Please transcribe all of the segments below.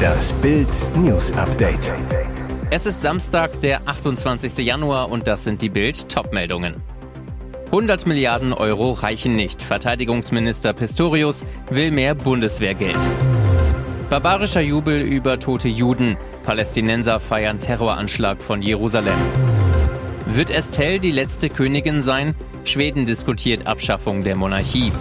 Das Bild News Update. Es ist Samstag, der 28. Januar und das sind die Bild Topmeldungen. 100 Milliarden Euro reichen nicht. Verteidigungsminister Pistorius will mehr Bundeswehrgeld. Barbarischer Jubel über tote Juden. Palästinenser feiern Terroranschlag von Jerusalem. Wird Estelle die letzte Königin sein? Schweden diskutiert Abschaffung der Monarchie.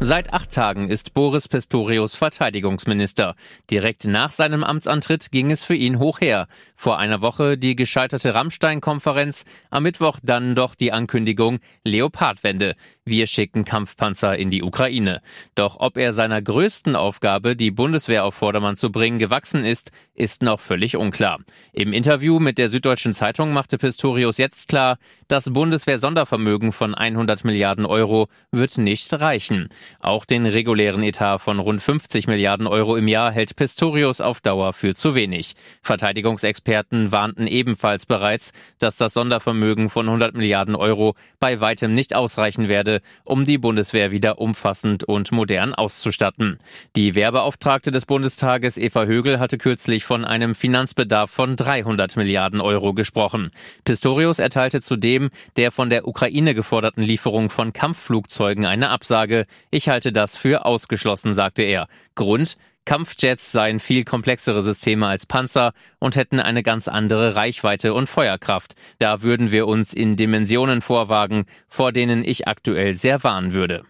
Seit acht Tagen ist Boris Pistorius Verteidigungsminister. Direkt nach seinem Amtsantritt ging es für ihn hoch her. Vor einer Woche die gescheiterte Rammstein-Konferenz, am Mittwoch dann doch die Ankündigung Leopardwende. Wir schicken Kampfpanzer in die Ukraine. Doch ob er seiner größten Aufgabe, die Bundeswehr auf Vordermann zu bringen, gewachsen ist, ist noch völlig unklar. Im Interview mit der Süddeutschen Zeitung machte Pistorius jetzt klar, das Bundeswehr-Sondervermögen von 100 Milliarden Euro wird nicht reichen. Auch den regulären Etat von rund 50 Milliarden Euro im Jahr hält Pistorius auf Dauer für zu wenig. Verteidigungsexperten warnten ebenfalls bereits, dass das Sondervermögen von 100 Milliarden Euro bei weitem nicht ausreichen werde, um die Bundeswehr wieder umfassend und modern auszustatten. Die Wehrbeauftragte des Bundestages Eva Högel hatte kürzlich von einem Finanzbedarf von 300 Milliarden Euro gesprochen. Pistorius erteilte zudem der von der Ukraine geforderten Lieferung von Kampfflugzeugen eine Absage. Ich halte das für ausgeschlossen, sagte er. Grund, Kampfjets seien viel komplexere Systeme als Panzer und hätten eine ganz andere Reichweite und Feuerkraft. Da würden wir uns in Dimensionen vorwagen, vor denen ich aktuell sehr warnen würde.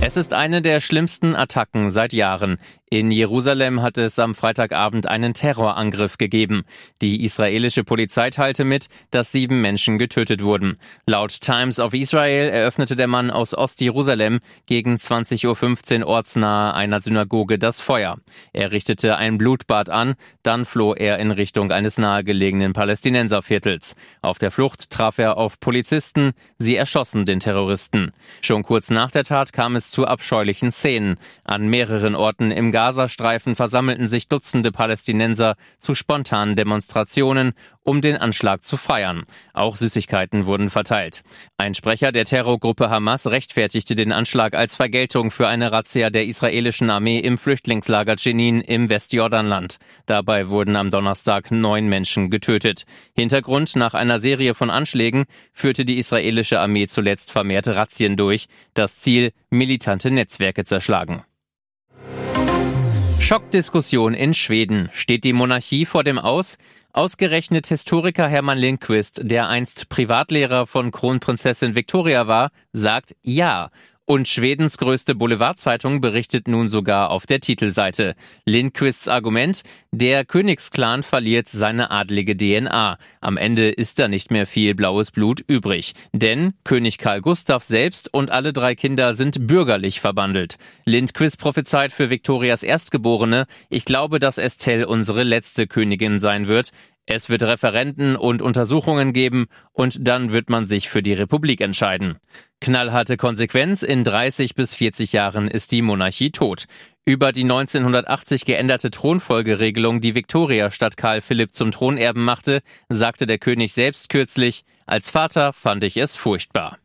Es ist eine der schlimmsten Attacken seit Jahren. In Jerusalem hat es am Freitagabend einen Terrorangriff gegeben. Die israelische Polizei teilte mit, dass sieben Menschen getötet wurden. Laut Times of Israel eröffnete der Mann aus Ostjerusalem gegen 20.15 Uhr ortsnahe einer Synagoge das Feuer. Er richtete ein Blutbad an, dann floh er in Richtung eines nahegelegenen Palästinenserviertels. Auf der Flucht traf er auf Polizisten, sie erschossen den Terroristen. Schon kurz nach der Tat kam es zu abscheulichen Szenen. An mehreren Orten im Garten Gazastreifen versammelten sich Dutzende Palästinenser zu spontanen Demonstrationen, um den Anschlag zu feiern. Auch Süßigkeiten wurden verteilt. Ein Sprecher der Terrorgruppe Hamas rechtfertigte den Anschlag als Vergeltung für eine Razzia der israelischen Armee im Flüchtlingslager Jenin im Westjordanland. Dabei wurden am Donnerstag neun Menschen getötet. Hintergrund nach einer Serie von Anschlägen führte die israelische Armee zuletzt vermehrte Razzien durch. Das Ziel, militante Netzwerke zerschlagen. Schockdiskussion in Schweden. Steht die Monarchie vor dem Aus? Ausgerechnet Historiker Hermann Lindquist, der einst Privatlehrer von Kronprinzessin Victoria war, sagt ja. Und Schwedens größte Boulevardzeitung berichtet nun sogar auf der Titelseite. Lindquists Argument, der Königsklan verliert seine adlige DNA. Am Ende ist da nicht mehr viel blaues Blut übrig. Denn König Karl Gustav selbst und alle drei Kinder sind bürgerlich verbandelt. Lindquist prophezeit für Viktorias Erstgeborene, ich glaube, dass Estelle unsere letzte Königin sein wird. Es wird Referenten und Untersuchungen geben und dann wird man sich für die Republik entscheiden. Knallharte Konsequenz, in 30 bis 40 Jahren ist die Monarchie tot. Über die 1980 geänderte Thronfolgeregelung, die Victoria statt Karl Philipp zum Thronerben machte, sagte der König selbst kürzlich, als Vater fand ich es furchtbar.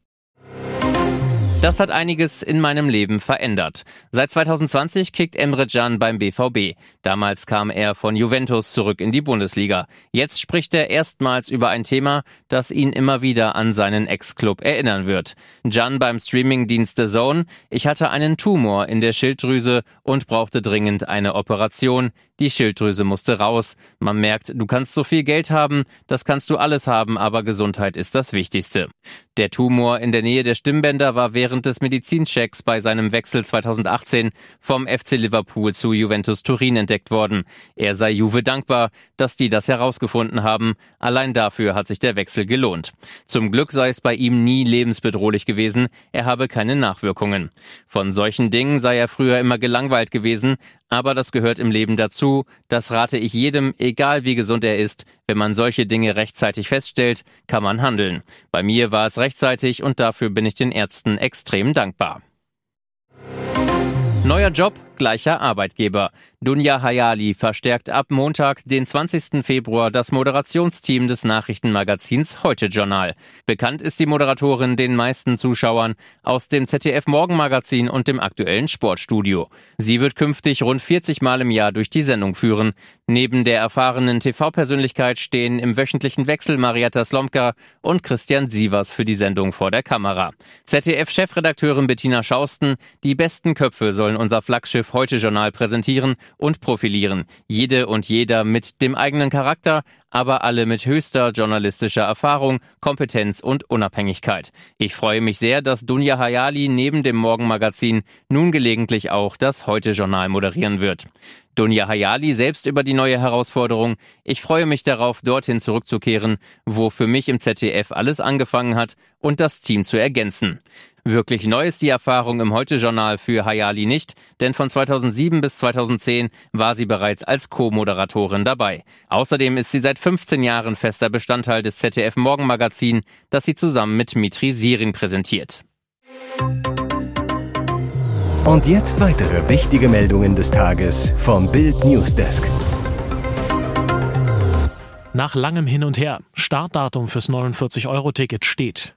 Das hat einiges in meinem Leben verändert. Seit 2020 kickt Emre Can beim BVB. Damals kam er von Juventus zurück in die Bundesliga. Jetzt spricht er erstmals über ein Thema, das ihn immer wieder an seinen Ex-Club erinnern wird. Can beim Streamingdienst The Zone. Ich hatte einen Tumor in der Schilddrüse und brauchte dringend eine Operation. Die Schilddrüse musste raus. Man merkt, du kannst so viel Geld haben, das kannst du alles haben, aber Gesundheit ist das Wichtigste. Der Tumor in der Nähe der Stimmbänder war während des Medizinchecks bei seinem Wechsel 2018 vom FC Liverpool zu Juventus Turin entdeckt worden. Er sei Juve dankbar, dass die das herausgefunden haben. Allein dafür hat sich der Wechsel gelohnt. Zum Glück sei es bei ihm nie lebensbedrohlich gewesen. Er habe keine Nachwirkungen. Von solchen Dingen sei er früher immer gelangweilt gewesen, aber das gehört im Leben dazu. Das rate ich jedem, egal wie gesund er ist. Wenn man solche Dinge rechtzeitig feststellt, kann man handeln. Bei mir war es rechtzeitig und dafür bin ich den Ärzten extrem dankbar. Neuer Job, gleicher Arbeitgeber. Dunja Hayali verstärkt ab Montag, den 20. Februar, das Moderationsteam des Nachrichtenmagazins Heute Journal. Bekannt ist die Moderatorin den meisten Zuschauern aus dem ZDF Morgenmagazin und dem aktuellen Sportstudio. Sie wird künftig rund 40 Mal im Jahr durch die Sendung führen. Neben der erfahrenen TV-Persönlichkeit stehen im wöchentlichen Wechsel Marietta Slomka und Christian Sievers für die Sendung vor der Kamera. ZDF-Chefredakteurin Bettina Schausten, die besten Köpfe sollen unser Flaggschiff Heute Journal präsentieren und profilieren. Jede und jeder mit dem eigenen Charakter, aber alle mit höchster journalistischer Erfahrung, Kompetenz und Unabhängigkeit. Ich freue mich sehr, dass Dunja Hayali neben dem Morgenmagazin nun gelegentlich auch das Heute-Journal moderieren wird. Dunja Hayali selbst über die neue Herausforderung. Ich freue mich darauf, dorthin zurückzukehren, wo für mich im ZDF alles angefangen hat und das Team zu ergänzen. Wirklich neu ist die Erfahrung im Heute-Journal für Hayali nicht, denn von 2007 bis 2010 war sie bereits als Co-Moderatorin dabei. Außerdem ist sie seit 15 Jahren fester Bestandteil des ZDF Morgenmagazin, das sie zusammen mit Mitri Sirin präsentiert. Und jetzt weitere wichtige Meldungen des Tages vom Bild Newsdesk. Nach langem Hin und Her, Startdatum fürs 49-Euro-Ticket steht.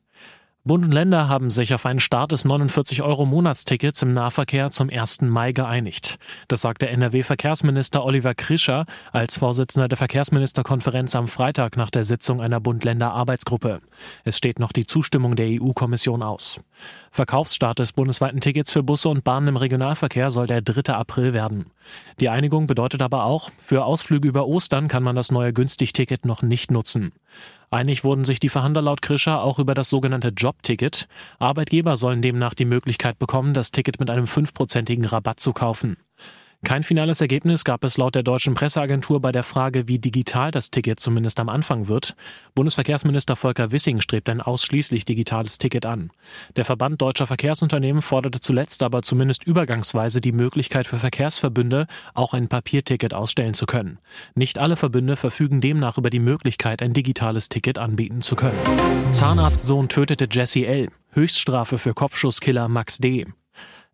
Bund und Länder haben sich auf einen Start des 49-Euro-Monatstickets im Nahverkehr zum 1. Mai geeinigt. Das sagte NRW-Verkehrsminister Oliver Krischer als Vorsitzender der Verkehrsministerkonferenz am Freitag nach der Sitzung einer Bund-Länder-Arbeitsgruppe. Es steht noch die Zustimmung der EU-Kommission aus. Verkaufsstart des bundesweiten Tickets für Busse und Bahnen im Regionalverkehr soll der 3. April werden. Die Einigung bedeutet aber auch, für Ausflüge über Ostern kann man das neue Günstig-Ticket noch nicht nutzen. Einig wurden sich die Verhandler laut Krischer auch über das sogenannte Jobticket. Arbeitgeber sollen demnach die Möglichkeit bekommen, das Ticket mit einem fünfprozentigen Rabatt zu kaufen. Kein finales Ergebnis gab es laut der deutschen Presseagentur bei der Frage, wie digital das Ticket zumindest am Anfang wird. Bundesverkehrsminister Volker Wissing strebt ein ausschließlich digitales Ticket an. Der Verband deutscher Verkehrsunternehmen forderte zuletzt aber zumindest übergangsweise die Möglichkeit für Verkehrsverbünde, auch ein Papierticket ausstellen zu können. Nicht alle Verbünde verfügen demnach über die Möglichkeit, ein digitales Ticket anbieten zu können. Zahnarztsohn tötete Jesse L. Höchststrafe für Kopfschusskiller Max D.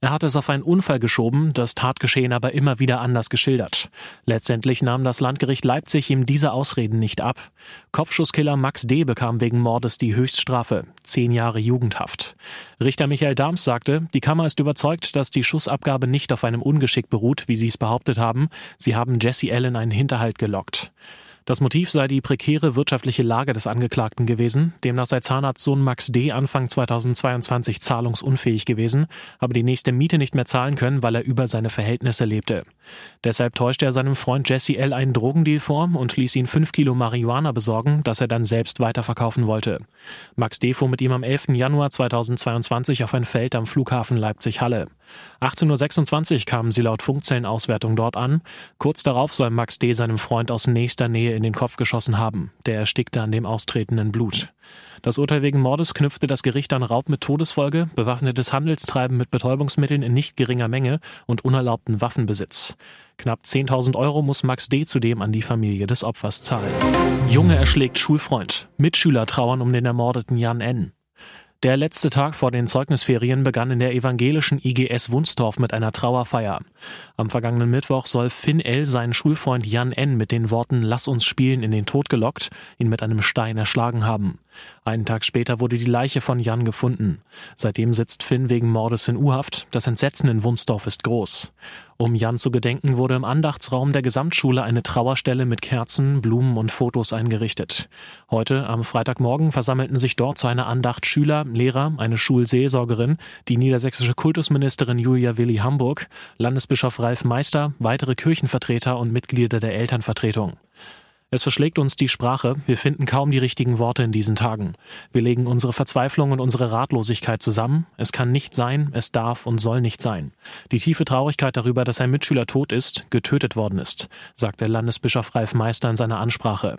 Er hatte es auf einen Unfall geschoben, das Tatgeschehen aber immer wieder anders geschildert. Letztendlich nahm das Landgericht Leipzig ihm diese Ausreden nicht ab. Kopfschusskiller Max D. bekam wegen Mordes die Höchststrafe, zehn Jahre Jugendhaft. Richter Michael Dahms sagte, die Kammer ist überzeugt, dass die Schussabgabe nicht auf einem Ungeschick beruht, wie sie es behauptet haben. Sie haben Jesse Allen einen Hinterhalt gelockt. Das Motiv sei die prekäre wirtschaftliche Lage des Angeklagten gewesen. Demnach sei Zahnarztsohn Max D. Anfang 2022 zahlungsunfähig gewesen, habe die nächste Miete nicht mehr zahlen können, weil er über seine Verhältnisse lebte. Deshalb täuschte er seinem Freund Jesse L. einen Drogendeal vor und ließ ihn fünf Kilo Marihuana besorgen, das er dann selbst weiterverkaufen wollte. Max D. fuhr mit ihm am 11. Januar 2022 auf ein Feld am Flughafen Leipzig-Halle. 18.26 Uhr kamen sie laut Funkzellenauswertung dort an. Kurz darauf soll Max D. seinem Freund aus nächster Nähe in den Kopf geschossen haben. Der erstickte an dem austretenden Blut. Das Urteil wegen Mordes knüpfte das Gericht an Raub mit Todesfolge, bewaffnetes Handelstreiben mit Betäubungsmitteln in nicht geringer Menge und unerlaubten Waffenbesitz. Knapp 10.000 Euro muss Max D. zudem an die Familie des Opfers zahlen. Junge erschlägt Schulfreund. Mitschüler trauern um den ermordeten Jan N. Der letzte Tag vor den Zeugnisferien begann in der evangelischen IGS Wunstorf mit einer Trauerfeier. Am vergangenen Mittwoch soll Finn L. seinen Schulfreund Jan N. mit den Worten Lass uns spielen in den Tod gelockt, ihn mit einem Stein erschlagen haben. Einen Tag später wurde die Leiche von Jan gefunden. Seitdem sitzt Finn wegen Mordes in U-Haft. Das Entsetzen in Wunsdorf ist groß. Um Jan zu gedenken, wurde im Andachtsraum der Gesamtschule eine Trauerstelle mit Kerzen, Blumen und Fotos eingerichtet. Heute, am Freitagmorgen, versammelten sich dort zu einer Andacht Schüler, Lehrer, eine Schulseelsorgerin, die niedersächsische Kultusministerin Julia Willi Hamburg, Landesbischof Ralf Meister, weitere Kirchenvertreter und Mitglieder der Elternvertretung. Es verschlägt uns die Sprache, wir finden kaum die richtigen Worte in diesen Tagen. Wir legen unsere Verzweiflung und unsere Ratlosigkeit zusammen. Es kann nicht sein, es darf und soll nicht sein. Die tiefe Traurigkeit darüber, dass ein Mitschüler tot ist, getötet worden ist, sagt der Landesbischof Ralf Meister in seiner Ansprache.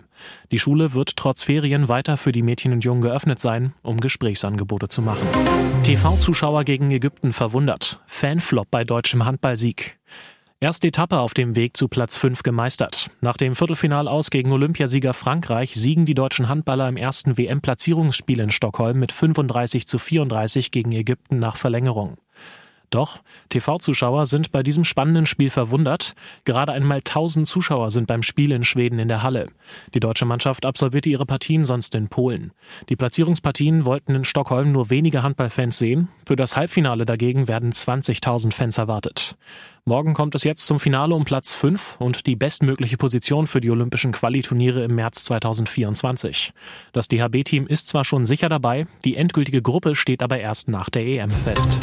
Die Schule wird trotz Ferien weiter für die Mädchen und Jungen geöffnet sein, um Gesprächsangebote zu machen. TV-Zuschauer gegen Ägypten verwundert. Fanflop bei deutschem Handballsieg. Erste Etappe auf dem Weg zu Platz 5 gemeistert. Nach dem Viertelfinalaus gegen Olympiasieger Frankreich siegen die deutschen Handballer im ersten WM-Platzierungsspiel in Stockholm mit 35 zu 34 gegen Ägypten nach Verlängerung. Doch TV-Zuschauer sind bei diesem spannenden Spiel verwundert. Gerade einmal 1000 Zuschauer sind beim Spiel in Schweden in der Halle. Die deutsche Mannschaft absolvierte ihre Partien sonst in Polen. Die Platzierungspartien wollten in Stockholm nur wenige Handballfans sehen. Für das Halbfinale dagegen werden 20.000 Fans erwartet. Morgen kommt es jetzt zum Finale um Platz 5 und die bestmögliche Position für die Olympischen Qualiturniere im März 2024. Das DHB-Team ist zwar schon sicher dabei, die endgültige Gruppe steht aber erst nach der EM fest.